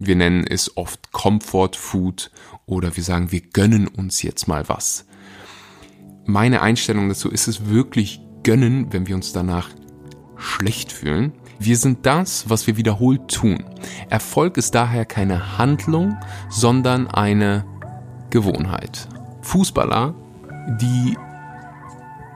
Wir nennen es oft Comfort Food oder wir sagen, wir gönnen uns jetzt mal was. Meine Einstellung dazu ist es wirklich gönnen, wenn wir uns danach schlecht fühlen. Wir sind das, was wir wiederholt tun. Erfolg ist daher keine Handlung, sondern eine Gewohnheit. Fußballer, die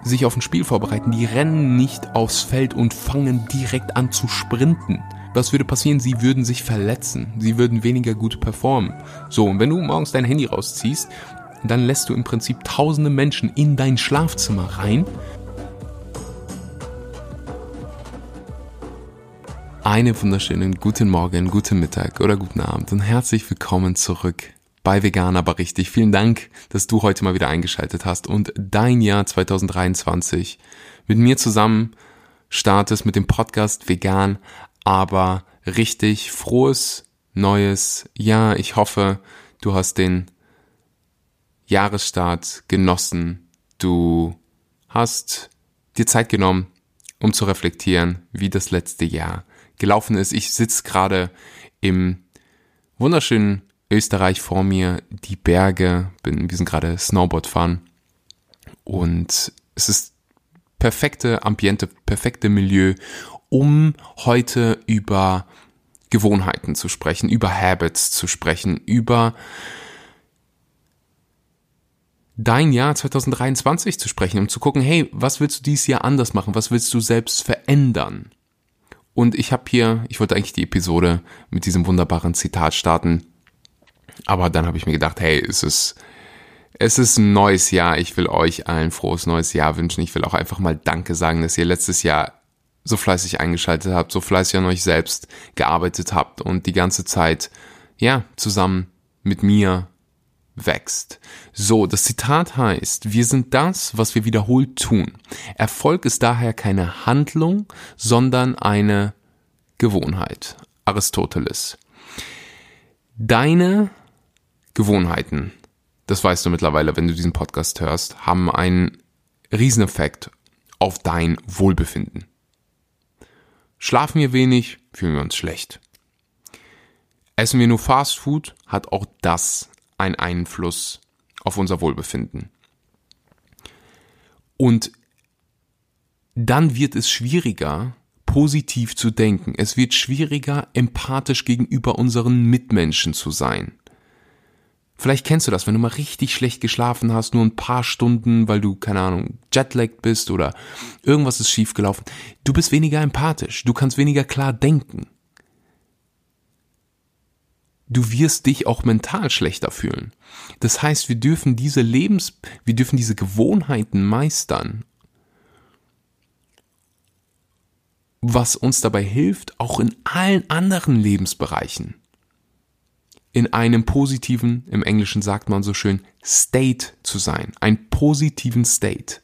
sich auf ein Spiel vorbereiten, die rennen nicht aufs Feld und fangen direkt an zu sprinten. Was würde passieren? Sie würden sich verletzen. Sie würden weniger gut performen. So, und wenn du morgens dein Handy rausziehst, dann lässt du im Prinzip tausende Menschen in dein Schlafzimmer rein. Eine wunderschönen guten Morgen, guten Mittag oder guten Abend und herzlich willkommen zurück bei Vegan aber richtig. Vielen Dank, dass du heute mal wieder eingeschaltet hast und dein Jahr 2023 mit mir zusammen startest mit dem Podcast Vegan aber richtig frohes neues Jahr. Ich hoffe, du hast den Jahresstart genossen. Du hast dir Zeit genommen, um zu reflektieren, wie das letzte Jahr gelaufen ist. Ich sitze gerade im wunderschönen Österreich vor mir, die Berge, bin, wir sind gerade Snowboard fahren und es ist perfekte Ambiente, perfekte Milieu, um heute über Gewohnheiten zu sprechen, über Habits zu sprechen, über dein Jahr 2023 zu sprechen, um zu gucken, hey, was willst du dieses Jahr anders machen? Was willst du selbst verändern? Und ich habe hier, ich wollte eigentlich die Episode mit diesem wunderbaren Zitat starten, aber dann habe ich mir gedacht, hey, es ist es ist ein neues Jahr. Ich will euch allen frohes neues Jahr wünschen. Ich will auch einfach mal Danke sagen, dass ihr letztes Jahr so fleißig eingeschaltet habt, so fleißig an euch selbst gearbeitet habt und die ganze Zeit, ja, zusammen mit mir wächst. So, das Zitat heißt, wir sind das, was wir wiederholt tun. Erfolg ist daher keine Handlung, sondern eine Gewohnheit. Aristoteles. Deine Gewohnheiten, das weißt du mittlerweile, wenn du diesen Podcast hörst, haben einen Rieseneffekt auf dein Wohlbefinden. Schlafen wir wenig, fühlen wir uns schlecht. Essen wir nur Fast Food, hat auch das einen Einfluss auf unser Wohlbefinden. Und dann wird es schwieriger, positiv zu denken. Es wird schwieriger, empathisch gegenüber unseren Mitmenschen zu sein. Vielleicht kennst du das, wenn du mal richtig schlecht geschlafen hast, nur ein paar Stunden, weil du, keine Ahnung, jetlagged bist oder irgendwas ist schiefgelaufen. Du bist weniger empathisch, du kannst weniger klar denken. Du wirst dich auch mental schlechter fühlen. Das heißt, wir dürfen diese Lebens, wir dürfen diese Gewohnheiten meistern. Was uns dabei hilft, auch in allen anderen Lebensbereichen in einem positiven, im Englischen sagt man so schön, State zu sein, einen positiven State.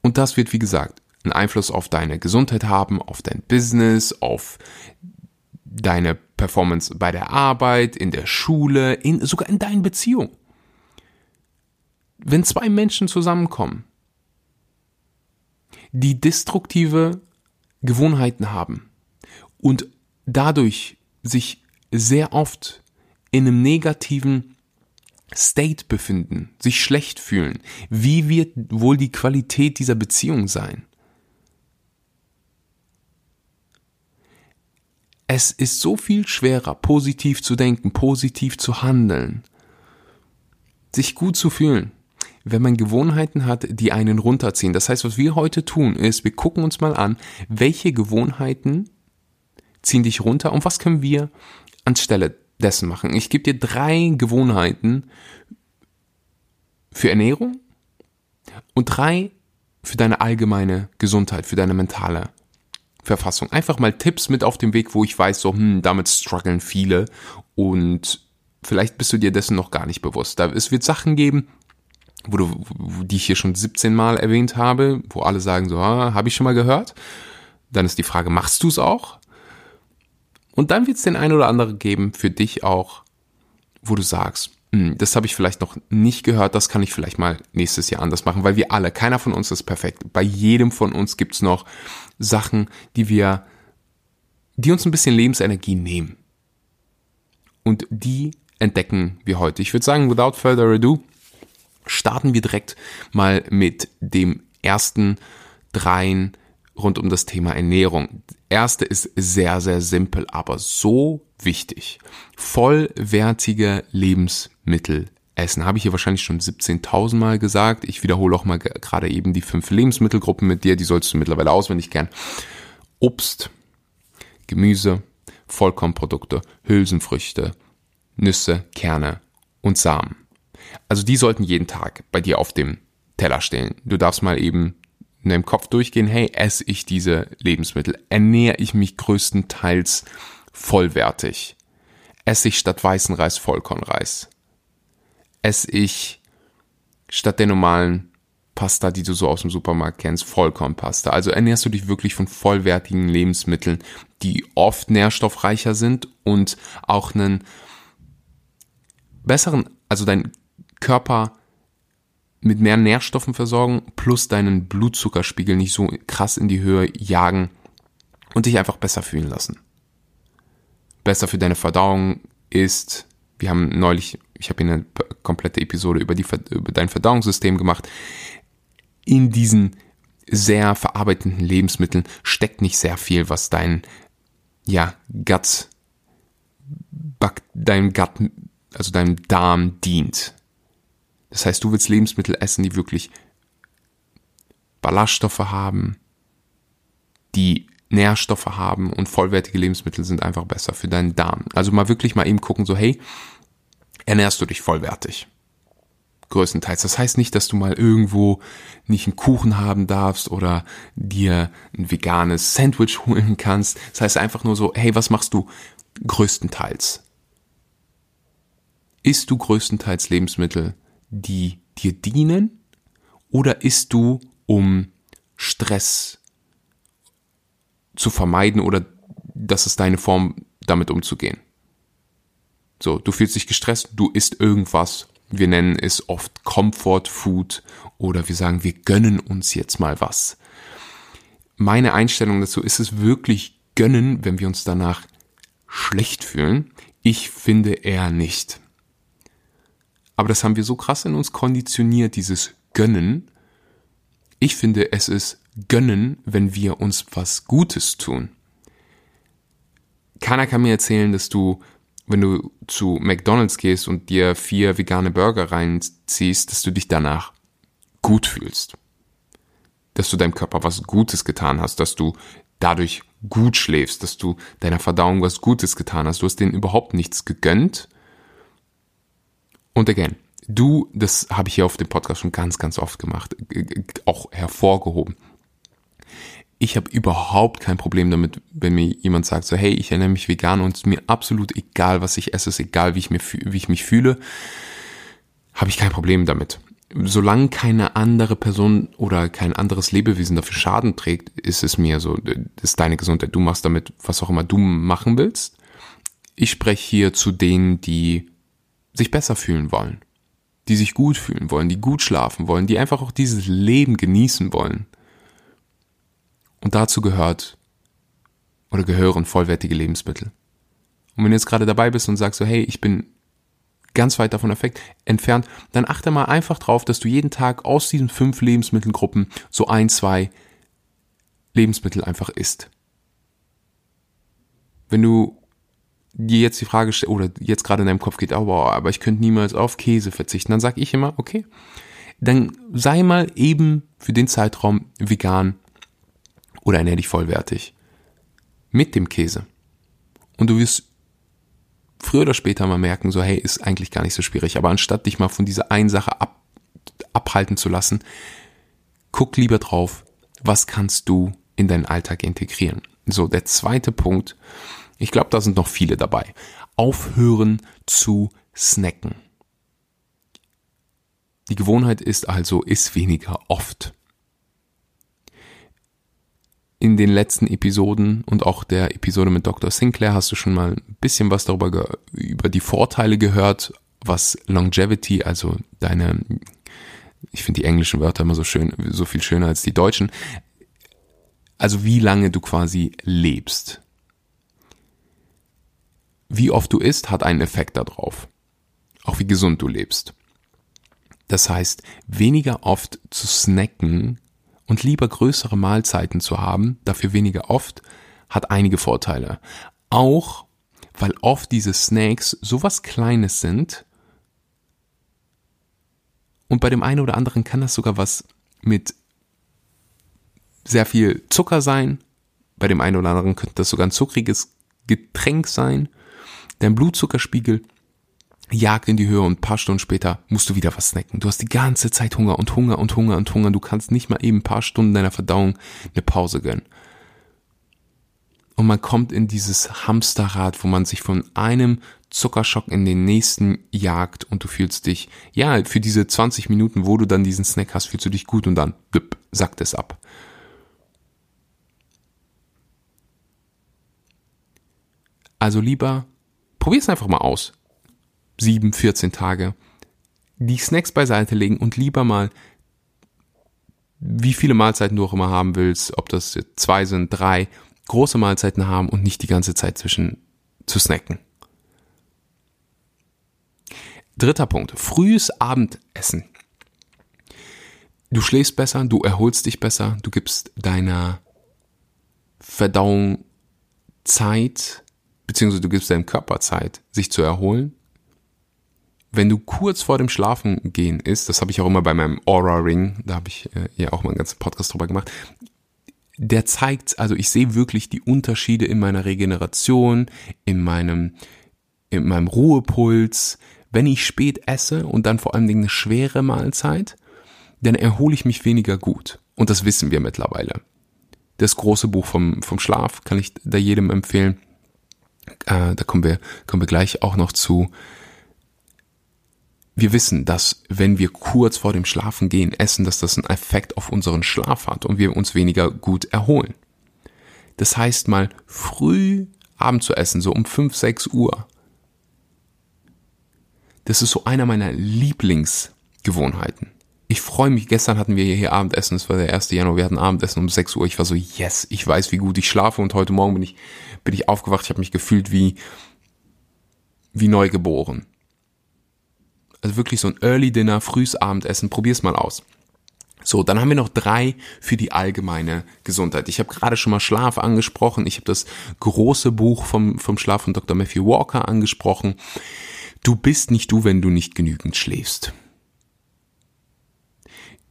Und das wird, wie gesagt, einen Einfluss auf deine Gesundheit haben, auf dein Business, auf deine Performance bei der Arbeit, in der Schule, in, sogar in deinen Beziehungen. Wenn zwei Menschen zusammenkommen, die destruktive Gewohnheiten haben und dadurch sich sehr oft in einem negativen State befinden, sich schlecht fühlen, wie wird wohl die Qualität dieser Beziehung sein? Es ist so viel schwerer, positiv zu denken, positiv zu handeln, sich gut zu fühlen, wenn man Gewohnheiten hat, die einen runterziehen. Das heißt, was wir heute tun, ist, wir gucken uns mal an, welche Gewohnheiten ziehen dich runter und was können wir anstelle dessen machen? Ich gebe dir drei Gewohnheiten für Ernährung und drei für deine allgemeine Gesundheit, für deine mentale Verfassung. Einfach mal Tipps mit auf dem Weg, wo ich weiß, so, hm, damit strugglen viele und vielleicht bist du dir dessen noch gar nicht bewusst. Da, es wird Sachen geben, wo du, die ich hier schon 17 Mal erwähnt habe, wo alle sagen so, ah, habe ich schon mal gehört. Dann ist die Frage, machst du es auch? Und dann wird es den einen oder anderen geben, für dich auch, wo du sagst, hm, das habe ich vielleicht noch nicht gehört, das kann ich vielleicht mal nächstes Jahr anders machen, weil wir alle, keiner von uns ist perfekt. Bei jedem von uns gibt es noch Sachen, die wir die uns ein bisschen Lebensenergie nehmen. Und die entdecken wir heute. Ich würde sagen, without further ado, starten wir direkt mal mit dem ersten dreien rund um das Thema Ernährung. Erste ist sehr, sehr simpel, aber so wichtig. Vollwertige Lebensmittel essen. Habe ich hier wahrscheinlich schon 17.000 Mal gesagt. Ich wiederhole auch mal gerade eben die fünf Lebensmittelgruppen mit dir. Die sollst du mittlerweile auswendig kennen. Obst, Gemüse, Vollkornprodukte, Hülsenfrüchte, Nüsse, Kerne und Samen. Also die sollten jeden Tag bei dir auf dem Teller stehen. Du darfst mal eben in deinem Kopf durchgehen, hey, esse ich diese Lebensmittel? Ernähre ich mich größtenteils vollwertig? Esse ich statt weißen Reis Vollkornreis? Esse ich statt der normalen Pasta, die du so aus dem Supermarkt kennst, Vollkornpasta? Also ernährst du dich wirklich von vollwertigen Lebensmitteln, die oft nährstoffreicher sind und auch einen besseren, also dein Körper mit mehr Nährstoffen versorgen, plus deinen Blutzuckerspiegel nicht so krass in die Höhe jagen und dich einfach besser fühlen lassen. Besser für deine Verdauung ist, wir haben neulich, ich habe hier eine komplette Episode über, die, über dein Verdauungssystem gemacht. In diesen sehr verarbeitenden Lebensmitteln steckt nicht sehr viel, was dein, ja, Gut, dein Gut, also deinem Darm dient. Das heißt, du willst Lebensmittel essen, die wirklich Ballaststoffe haben, die Nährstoffe haben und vollwertige Lebensmittel sind einfach besser für deinen Darm. Also mal wirklich mal eben gucken, so hey, ernährst du dich vollwertig? Größtenteils. Das heißt nicht, dass du mal irgendwo nicht einen Kuchen haben darfst oder dir ein veganes Sandwich holen kannst. Das heißt einfach nur so, hey, was machst du größtenteils? Isst du größtenteils Lebensmittel, die dir dienen oder isst du, um Stress zu vermeiden oder das ist deine Form, damit umzugehen? So, du fühlst dich gestresst, du isst irgendwas. Wir nennen es oft Comfort Food oder wir sagen, wir gönnen uns jetzt mal was. Meine Einstellung dazu ist es wirklich gönnen, wenn wir uns danach schlecht fühlen. Ich finde eher nicht. Aber das haben wir so krass in uns konditioniert, dieses Gönnen. Ich finde, es ist Gönnen, wenn wir uns was Gutes tun. Keiner kann mir erzählen, dass du, wenn du zu McDonald's gehst und dir vier vegane Burger reinziehst, dass du dich danach gut fühlst. Dass du deinem Körper was Gutes getan hast, dass du dadurch gut schläfst, dass du deiner Verdauung was Gutes getan hast. Du hast denen überhaupt nichts gegönnt, und again, du, das habe ich hier auf dem Podcast schon ganz, ganz oft gemacht, auch hervorgehoben. Ich habe überhaupt kein Problem damit, wenn mir jemand sagt, so hey, ich ernähre mich vegan und es ist mir absolut egal, was ich esse, es ist egal, wie ich, mir, wie ich mich fühle, habe ich kein Problem damit. Solange keine andere Person oder kein anderes Lebewesen dafür Schaden trägt, ist es mir so, das ist deine Gesundheit. Du machst damit, was auch immer du machen willst. Ich spreche hier zu denen, die sich besser fühlen wollen, die sich gut fühlen wollen, die gut schlafen wollen, die einfach auch dieses Leben genießen wollen. Und dazu gehört oder gehören vollwertige Lebensmittel. Und wenn du jetzt gerade dabei bist und sagst so, hey, ich bin ganz weit davon entfernt, dann achte mal einfach drauf, dass du jeden Tag aus diesen fünf Lebensmittelgruppen so ein, zwei Lebensmittel einfach isst. Wenn du dir jetzt die Frage stellt, oder jetzt gerade in deinem Kopf geht, oh, wow, aber ich könnte niemals auf Käse verzichten, dann sage ich immer, okay, dann sei mal eben für den Zeitraum vegan oder ernähr dich vollwertig. Mit dem Käse. Und du wirst früher oder später mal merken, so, hey, ist eigentlich gar nicht so schwierig. Aber anstatt dich mal von dieser einen Sache ab, abhalten zu lassen, guck lieber drauf, was kannst du in deinen Alltag integrieren. So, der zweite Punkt ich glaube, da sind noch viele dabei. Aufhören zu snacken. Die Gewohnheit ist also, ist weniger oft. In den letzten Episoden und auch der Episode mit Dr. Sinclair hast du schon mal ein bisschen was darüber, über die Vorteile gehört, was Longevity, also deine, ich finde die englischen Wörter immer so schön, so viel schöner als die deutschen, also wie lange du quasi lebst wie oft du isst, hat einen Effekt darauf. Auch wie gesund du lebst. Das heißt, weniger oft zu snacken und lieber größere Mahlzeiten zu haben, dafür weniger oft, hat einige Vorteile. Auch, weil oft diese Snacks sowas Kleines sind, und bei dem einen oder anderen kann das sogar was mit sehr viel Zucker sein. Bei dem einen oder anderen könnte das sogar ein zuckriges Getränk sein. Dein Blutzuckerspiegel jagt in die Höhe und ein paar Stunden später musst du wieder was snacken. Du hast die ganze Zeit Hunger und Hunger und Hunger und Hunger. Du kannst nicht mal eben ein paar Stunden deiner Verdauung eine Pause gönnen. Und man kommt in dieses Hamsterrad, wo man sich von einem Zuckerschock in den nächsten jagt und du fühlst dich, ja, für diese 20 Minuten, wo du dann diesen Snack hast, fühlst du dich gut und dann blip, sackt es ab. Also lieber, probier es einfach mal aus. Sieben, 14 Tage. Die Snacks beiseite legen und lieber mal, wie viele Mahlzeiten du auch immer haben willst, ob das zwei sind, drei, große Mahlzeiten haben und nicht die ganze Zeit zwischen zu snacken. Dritter Punkt. Frühes Abendessen. Du schläfst besser, du erholst dich besser, du gibst deiner Verdauung Zeit, beziehungsweise du gibst deinem Körper Zeit, sich zu erholen. Wenn du kurz vor dem Schlafen gehen ist, das habe ich auch immer bei meinem Aura Ring, da habe ich äh, ja auch mal einen ganzen Podcast drüber gemacht, der zeigt, also ich sehe wirklich die Unterschiede in meiner Regeneration, in meinem, in meinem Ruhepuls. Wenn ich spät esse und dann vor allem eine schwere Mahlzeit, dann erhole ich mich weniger gut. Und das wissen wir mittlerweile. Das große Buch vom, vom Schlaf kann ich da jedem empfehlen. Äh, da kommen wir, kommen wir gleich auch noch zu wir wissen, dass wenn wir kurz vor dem Schlafen gehen essen, dass das einen Effekt auf unseren Schlaf hat und wir uns weniger gut erholen. Das heißt mal früh Abend zu essen, so um 5, 6 Uhr. Das ist so einer meiner Lieblingsgewohnheiten. Ich freue mich, gestern hatten wir hier Abendessen, es war der 1. Januar, wir hatten Abendessen um 6 Uhr. Ich war so, yes, ich weiß, wie gut ich schlafe und heute Morgen bin ich, bin ich aufgewacht, ich habe mich gefühlt wie, wie neu. Also wirklich so ein Early Dinner, frühes Abendessen, probier's mal aus. So, dann haben wir noch drei für die allgemeine Gesundheit. Ich habe gerade schon mal Schlaf angesprochen. Ich habe das große Buch vom, vom Schlaf von Dr. Matthew Walker angesprochen. Du bist nicht du, wenn du nicht genügend schläfst.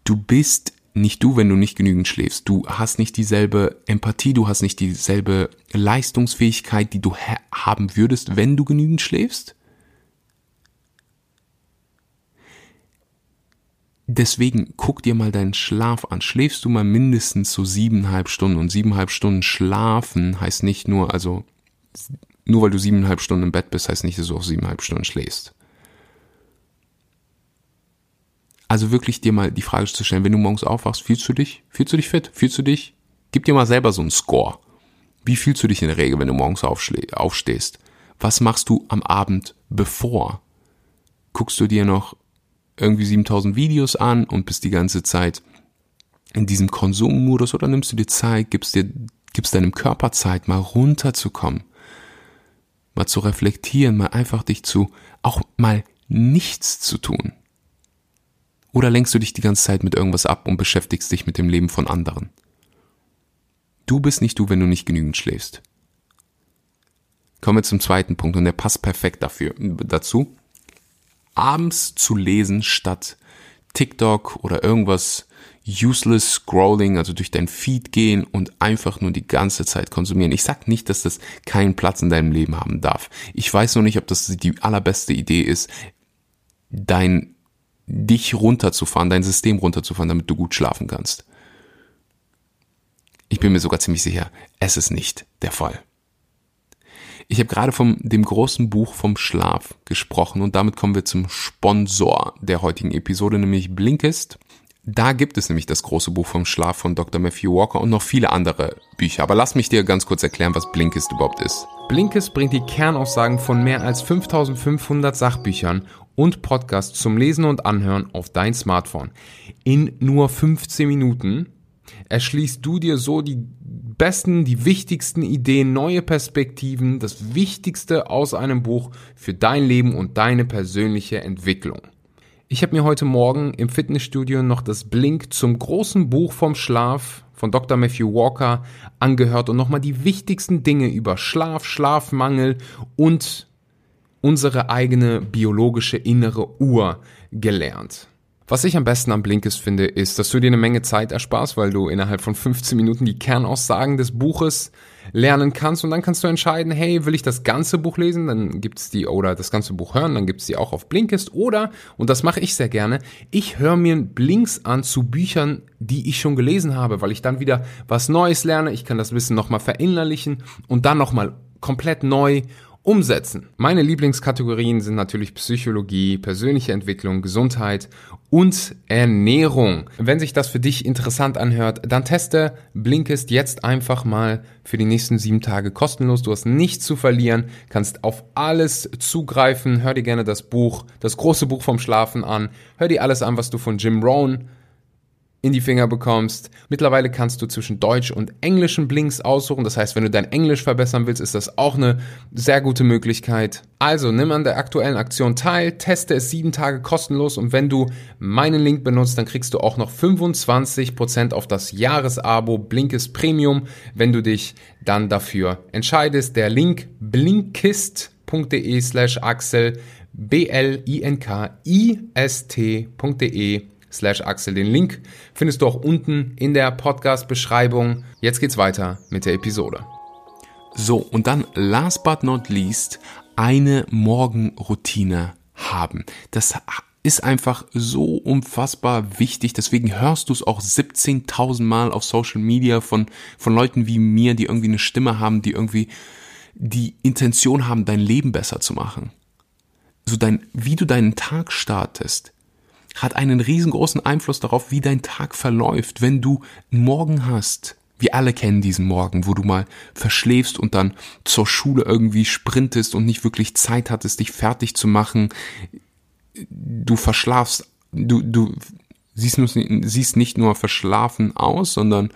Du bist nicht du, wenn du nicht genügend schläfst. Du hast nicht dieselbe Empathie, du hast nicht dieselbe Leistungsfähigkeit, die du haben würdest, wenn du genügend schläfst. Deswegen guck dir mal deinen Schlaf an. Schläfst du mal mindestens so siebeneinhalb Stunden. Und siebeneinhalb Stunden schlafen heißt nicht nur, also nur weil du siebeneinhalb Stunden im Bett bist, heißt nicht, dass du auch siebeneinhalb Stunden schläfst. Also wirklich dir mal die Frage zu stellen, wenn du morgens aufwachst, fühlst du dich? Fühlst du dich fit? Fühlst du dich? Gib dir mal selber so einen Score. Wie fühlst du dich in der Regel, wenn du morgens aufstehst? Was machst du am Abend bevor? Guckst du dir noch irgendwie 7000 Videos an und bist die ganze Zeit in diesem Konsummodus oder nimmst du dir Zeit, gibst dir, gibst deinem Körper Zeit, mal runterzukommen, mal zu reflektieren, mal einfach dich zu, auch mal nichts zu tun. Oder lenkst du dich die ganze Zeit mit irgendwas ab und beschäftigst dich mit dem Leben von anderen? Du bist nicht du, wenn du nicht genügend schläfst. Kommen wir zum zweiten Punkt und der passt perfekt dafür, dazu abends zu lesen statt TikTok oder irgendwas useless scrolling, also durch dein Feed gehen und einfach nur die ganze Zeit konsumieren. Ich sag nicht, dass das keinen Platz in deinem Leben haben darf. Ich weiß nur nicht, ob das die allerbeste Idee ist, dein dich runterzufahren, dein System runterzufahren, damit du gut schlafen kannst. Ich bin mir sogar ziemlich sicher, es ist nicht der Fall. Ich habe gerade vom dem großen Buch vom Schlaf gesprochen und damit kommen wir zum Sponsor der heutigen Episode, nämlich Blinkist. Da gibt es nämlich das große Buch vom Schlaf von Dr. Matthew Walker und noch viele andere Bücher. Aber lass mich dir ganz kurz erklären, was Blinkist überhaupt ist. Blinkist bringt die Kernaussagen von mehr als 5500 Sachbüchern und Podcasts zum Lesen und Anhören auf dein Smartphone. In nur 15 Minuten erschließt du dir so die besten, die wichtigsten Ideen, neue Perspektiven, das Wichtigste aus einem Buch für dein Leben und deine persönliche Entwicklung. Ich habe mir heute Morgen im Fitnessstudio noch das Blink zum großen Buch vom Schlaf von Dr. Matthew Walker angehört und nochmal die wichtigsten Dinge über Schlaf, Schlafmangel und unsere eigene biologische innere Uhr gelernt. Was ich am besten am Blinkist finde, ist, dass du dir eine Menge Zeit ersparst, weil du innerhalb von 15 Minuten die Kernaussagen des Buches lernen kannst. Und dann kannst du entscheiden, hey, will ich das ganze Buch lesen, dann gibt's die oder das ganze Buch hören, dann gibt's die auch auf Blinkist oder und das mache ich sehr gerne, ich höre mir Blinks an zu Büchern, die ich schon gelesen habe, weil ich dann wieder was Neues lerne, ich kann das Wissen nochmal verinnerlichen und dann nochmal komplett neu umsetzen. Meine Lieblingskategorien sind natürlich Psychologie, persönliche Entwicklung, Gesundheit und Ernährung. Wenn sich das für dich interessant anhört, dann teste Blinkist jetzt einfach mal für die nächsten sieben Tage kostenlos. Du hast nichts zu verlieren, kannst auf alles zugreifen. Hör dir gerne das Buch, das große Buch vom Schlafen an. Hör dir alles an, was du von Jim Rohn in die Finger bekommst. Mittlerweile kannst du zwischen Deutsch und englischen Blinks aussuchen. Das heißt, wenn du dein Englisch verbessern willst, ist das auch eine sehr gute Möglichkeit. Also nimm an der aktuellen Aktion teil, teste es sieben Tage kostenlos und wenn du meinen Link benutzt, dann kriegst du auch noch 25% auf das Jahresabo Blinkist Premium, wenn du dich dann dafür entscheidest. Der Link blinkist.de slash Axel B-L-I-N-K-I-S-T.de slash Axel. Den Link findest du auch unten in der Podcast-Beschreibung. Jetzt geht's weiter mit der Episode. So, und dann last but not least eine Morgenroutine haben. Das ist einfach so unfassbar wichtig. Deswegen hörst du es auch 17.000 Mal auf Social Media von, von Leuten wie mir, die irgendwie eine Stimme haben, die irgendwie die Intention haben, dein Leben besser zu machen. So dein, wie du deinen Tag startest, hat einen riesengroßen Einfluss darauf, wie dein Tag verläuft. Wenn du einen Morgen hast, wir alle kennen diesen Morgen, wo du mal verschläfst und dann zur Schule irgendwie sprintest und nicht wirklich Zeit hattest, dich fertig zu machen. Du verschlafst, du, du siehst, nur, siehst nicht nur verschlafen aus, sondern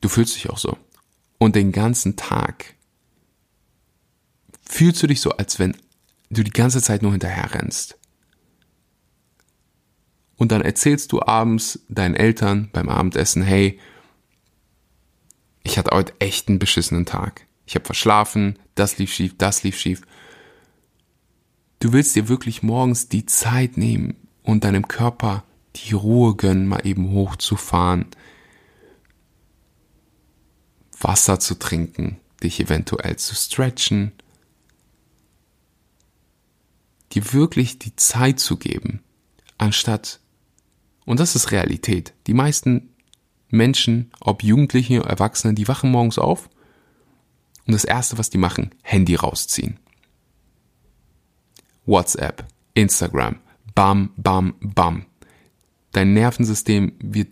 du fühlst dich auch so. Und den ganzen Tag fühlst du dich so, als wenn du die ganze Zeit nur hinterher rennst und dann erzählst du abends deinen Eltern beim Abendessen, hey, ich hatte heute echt einen beschissenen Tag. Ich habe verschlafen, das lief schief, das lief schief. Du willst dir wirklich morgens die Zeit nehmen und deinem Körper die Ruhe gönnen, mal eben hochzufahren, Wasser zu trinken, dich eventuell zu stretchen, dir wirklich die Zeit zu geben, anstatt und das ist Realität. Die meisten Menschen, ob Jugendliche, oder Erwachsene, die wachen morgens auf und das Erste, was die machen, Handy rausziehen. WhatsApp, Instagram, bam, bam, bam. Dein Nervensystem wird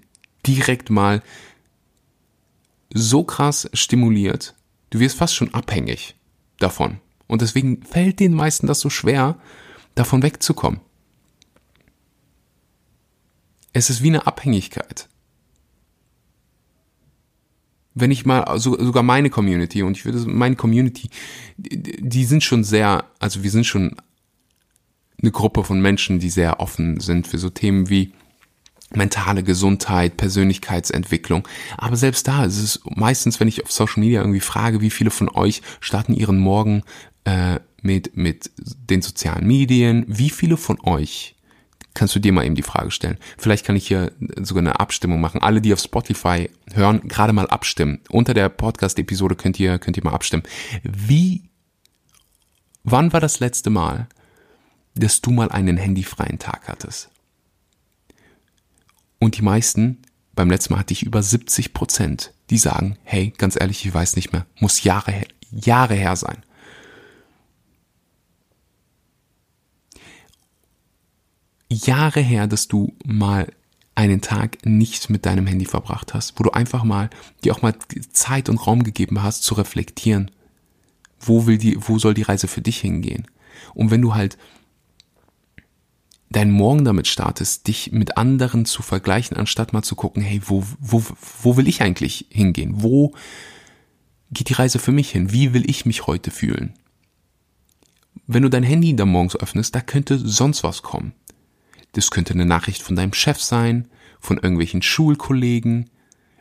direkt mal so krass stimuliert, du wirst fast schon abhängig davon. Und deswegen fällt den meisten das so schwer, davon wegzukommen. Es ist wie eine Abhängigkeit. Wenn ich mal, sogar meine Community, und ich würde, meine Community, die sind schon sehr, also wir sind schon eine Gruppe von Menschen, die sehr offen sind für so Themen wie mentale Gesundheit, Persönlichkeitsentwicklung. Aber selbst da ist es meistens, wenn ich auf Social Media irgendwie frage, wie viele von euch starten ihren Morgen äh, mit, mit den sozialen Medien, wie viele von euch kannst du dir mal eben die Frage stellen. Vielleicht kann ich hier sogar eine Abstimmung machen. Alle, die auf Spotify hören, gerade mal abstimmen. Unter der Podcast-Episode könnt ihr, könnt ihr mal abstimmen. Wie, wann war das letzte Mal, dass du mal einen handyfreien Tag hattest? Und die meisten, beim letzten Mal hatte ich über 70 Prozent, die sagen, hey, ganz ehrlich, ich weiß nicht mehr, muss Jahre, Jahre her sein. Jahre her, dass du mal einen Tag nicht mit deinem Handy verbracht hast, wo du einfach mal dir auch mal Zeit und Raum gegeben hast zu reflektieren. Wo will die, wo soll die Reise für dich hingehen? Und wenn du halt deinen Morgen damit startest, dich mit anderen zu vergleichen, anstatt mal zu gucken, hey, wo, wo, wo will ich eigentlich hingehen? Wo geht die Reise für mich hin? Wie will ich mich heute fühlen? Wenn du dein Handy dann morgens öffnest, da könnte sonst was kommen. Das könnte eine Nachricht von deinem Chef sein, von irgendwelchen Schulkollegen.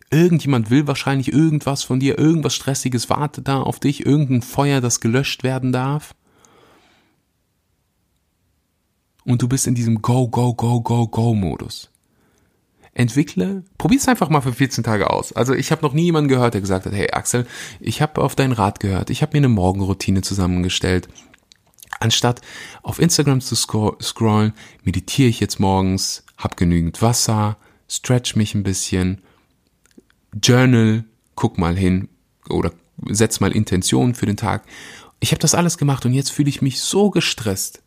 Irgendjemand will wahrscheinlich irgendwas von dir, irgendwas Stressiges wartet da auf dich, irgendein Feuer, das gelöscht werden darf und du bist in diesem Go, Go, Go, Go, Go-Modus. Entwickle, probier's einfach mal für 14 Tage aus. Also ich habe noch nie jemanden gehört, der gesagt hat, hey Axel, ich habe auf deinen Rat gehört, ich habe mir eine Morgenroutine zusammengestellt. Anstatt auf Instagram zu scrollen, meditiere ich jetzt morgens, hab genügend Wasser, stretch mich ein bisschen, journal, guck mal hin oder setz mal Intentionen für den Tag. Ich habe das alles gemacht und jetzt fühle ich mich so gestresst.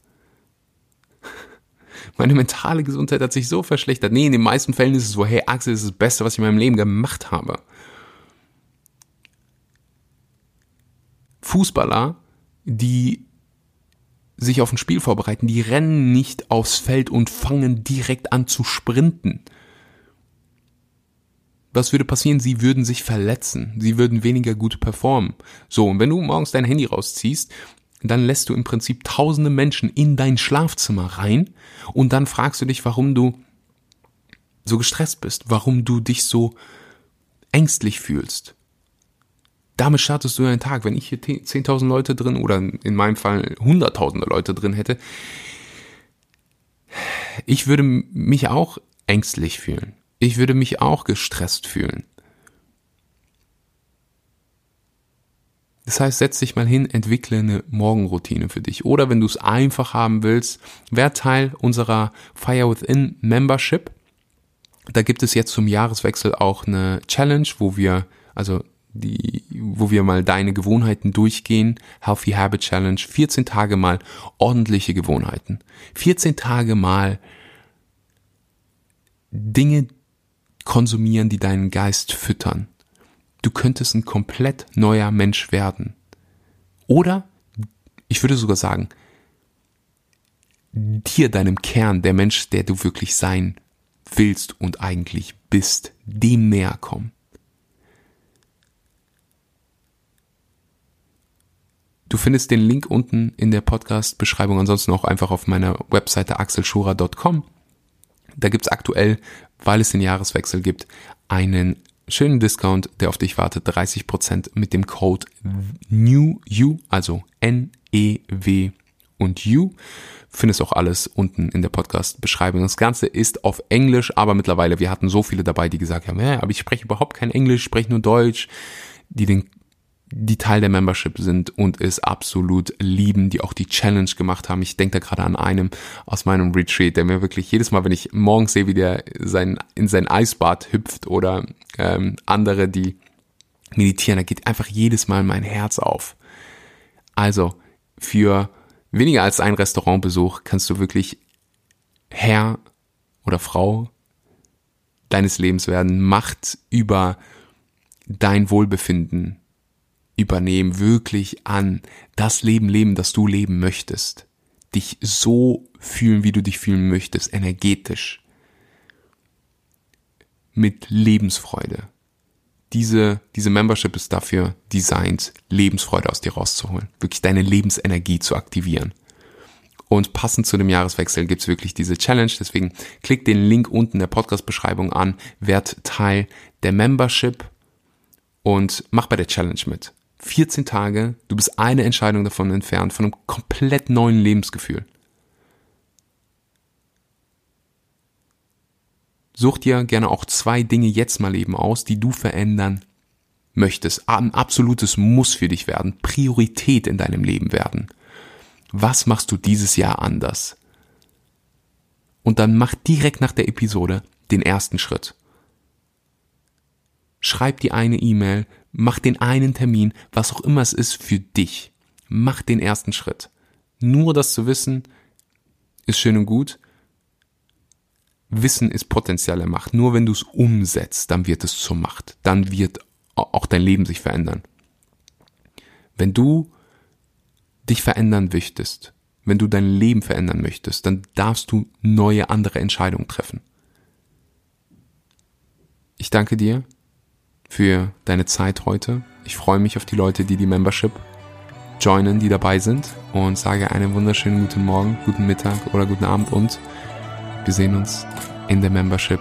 Meine mentale Gesundheit hat sich so verschlechtert. Nee, in den meisten Fällen ist es so, hey, Axel, das ist das Beste, was ich in meinem Leben gemacht habe. Fußballer, die sich auf ein Spiel vorbereiten, die rennen nicht aufs Feld und fangen direkt an zu sprinten. Was würde passieren? Sie würden sich verletzen. Sie würden weniger gut performen. So, und wenn du morgens dein Handy rausziehst dann lässt du im Prinzip tausende Menschen in dein Schlafzimmer rein und dann fragst du dich, warum du so gestresst bist, warum du dich so ängstlich fühlst. Damit startest du einen Tag. Wenn ich hier 10.000 Leute drin oder in meinem Fall hunderttausende Leute drin hätte, ich würde mich auch ängstlich fühlen. Ich würde mich auch gestresst fühlen. Das heißt, setz dich mal hin, entwickle eine Morgenroutine für dich. Oder wenn du es einfach haben willst, wer Teil unserer Fire Within Membership. Da gibt es jetzt zum Jahreswechsel auch eine Challenge, wo wir, also die, wo wir mal deine Gewohnheiten durchgehen. Healthy Habit Challenge. 14 Tage mal ordentliche Gewohnheiten. 14 Tage mal Dinge konsumieren, die deinen Geist füttern du könntest ein komplett neuer Mensch werden. Oder, ich würde sogar sagen, dir, deinem Kern, der Mensch, der du wirklich sein willst und eigentlich bist, dem näher kommen. Du findest den Link unten in der Podcast-Beschreibung, ansonsten auch einfach auf meiner Webseite axelschura.com. Da gibt's aktuell, weil es den Jahreswechsel gibt, einen schönen Discount, der auf dich wartet, 30% mit dem Code NEWU, also N-E-W und U. Findest auch alles unten in der Podcast-Beschreibung. Das Ganze ist auf Englisch, aber mittlerweile, wir hatten so viele dabei, die gesagt haben, ja, aber ich spreche überhaupt kein Englisch, spreche nur Deutsch, die den die Teil der Membership sind und es absolut lieben, die auch die Challenge gemacht haben. Ich denke da gerade an einem aus meinem Retreat, der mir wirklich jedes Mal, wenn ich morgens sehe, wie der sein, in sein Eisbad hüpft oder ähm, andere, die meditieren, da geht einfach jedes Mal mein Herz auf. Also für weniger als ein Restaurantbesuch kannst du wirklich Herr oder Frau deines Lebens werden, Macht über dein Wohlbefinden übernehmen, wirklich an das Leben leben, das du leben möchtest. Dich so fühlen, wie du dich fühlen möchtest, energetisch. Mit Lebensfreude. Diese, diese Membership ist dafür designt, Lebensfreude aus dir rauszuholen. Wirklich deine Lebensenergie zu aktivieren. Und passend zu dem Jahreswechsel gibt's wirklich diese Challenge. Deswegen klick den Link unten in der Podcast-Beschreibung an, werd Teil der Membership und mach bei der Challenge mit. 14 Tage, du bist eine Entscheidung davon entfernt, von einem komplett neuen Lebensgefühl. Such dir gerne auch zwei Dinge jetzt mal eben aus, die du verändern möchtest. Ein absolutes Muss für dich werden, Priorität in deinem Leben werden. Was machst du dieses Jahr anders? Und dann mach direkt nach der Episode den ersten Schritt. Schreib die eine E-Mail, Mach den einen Termin, was auch immer es ist, für dich. Mach den ersten Schritt. Nur das zu wissen, ist schön und gut. Wissen ist potenzielle Macht. Nur wenn du es umsetzt, dann wird es zur Macht. Dann wird auch dein Leben sich verändern. Wenn du dich verändern möchtest, wenn du dein Leben verändern möchtest, dann darfst du neue, andere Entscheidungen treffen. Ich danke dir für deine Zeit heute. Ich freue mich auf die Leute, die die Membership joinen, die dabei sind und sage einen wunderschönen guten Morgen, guten Mittag oder guten Abend und wir sehen uns in der Membership.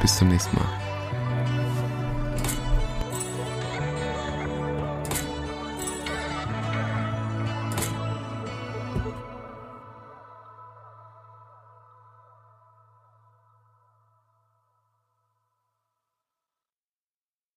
Bis zum nächsten Mal.